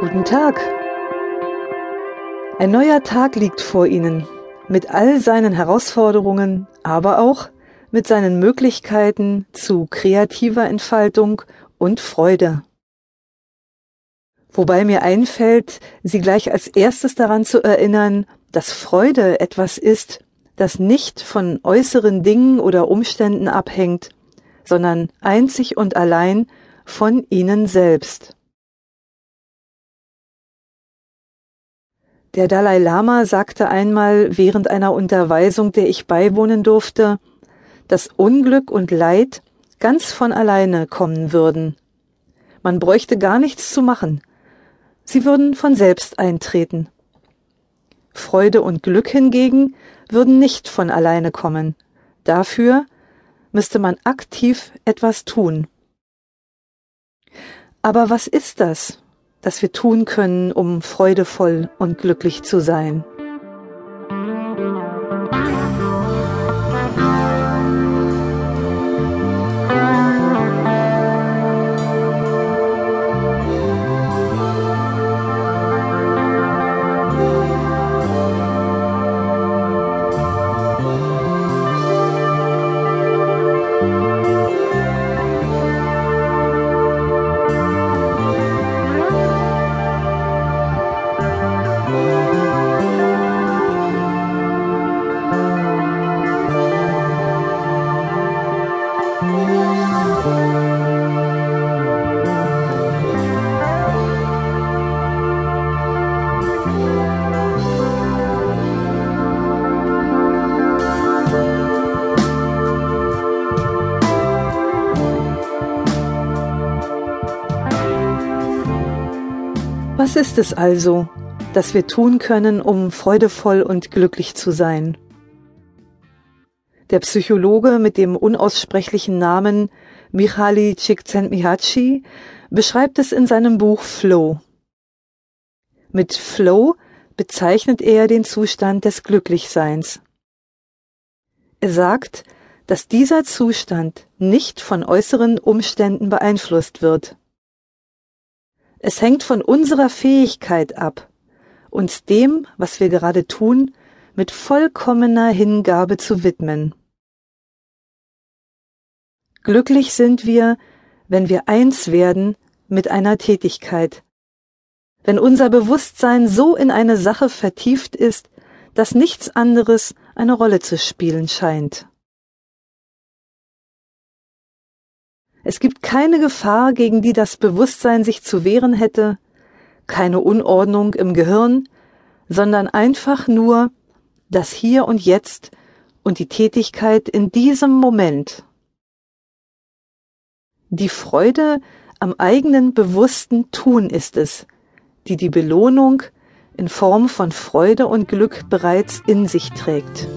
Guten Tag. Ein neuer Tag liegt vor Ihnen mit all seinen Herausforderungen, aber auch mit seinen Möglichkeiten zu kreativer Entfaltung und Freude. Wobei mir einfällt, Sie gleich als erstes daran zu erinnern, dass Freude etwas ist, das nicht von äußeren Dingen oder Umständen abhängt, sondern einzig und allein von Ihnen selbst. Der Dalai Lama sagte einmal während einer Unterweisung, der ich beiwohnen durfte, dass Unglück und Leid ganz von alleine kommen würden. Man bräuchte gar nichts zu machen. Sie würden von selbst eintreten. Freude und Glück hingegen würden nicht von alleine kommen. Dafür müsste man aktiv etwas tun. Aber was ist das, das wir tun können, um freudevoll und glücklich zu sein. Was ist es also, das wir tun können, um freudevoll und glücklich zu sein? Der Psychologe mit dem unaussprechlichen Namen Michali Csikszentmihalyi beschreibt es in seinem Buch Flow. Mit Flow bezeichnet er den Zustand des Glücklichseins. Er sagt, dass dieser Zustand nicht von äußeren Umständen beeinflusst wird. Es hängt von unserer Fähigkeit ab, uns dem, was wir gerade tun, mit vollkommener Hingabe zu widmen. Glücklich sind wir, wenn wir eins werden mit einer Tätigkeit, wenn unser Bewusstsein so in eine Sache vertieft ist, dass nichts anderes eine Rolle zu spielen scheint. Es gibt keine Gefahr, gegen die das Bewusstsein sich zu wehren hätte, keine Unordnung im Gehirn, sondern einfach nur das Hier und Jetzt und die Tätigkeit in diesem Moment. Die Freude am eigenen bewussten Tun ist es, die die Belohnung in Form von Freude und Glück bereits in sich trägt.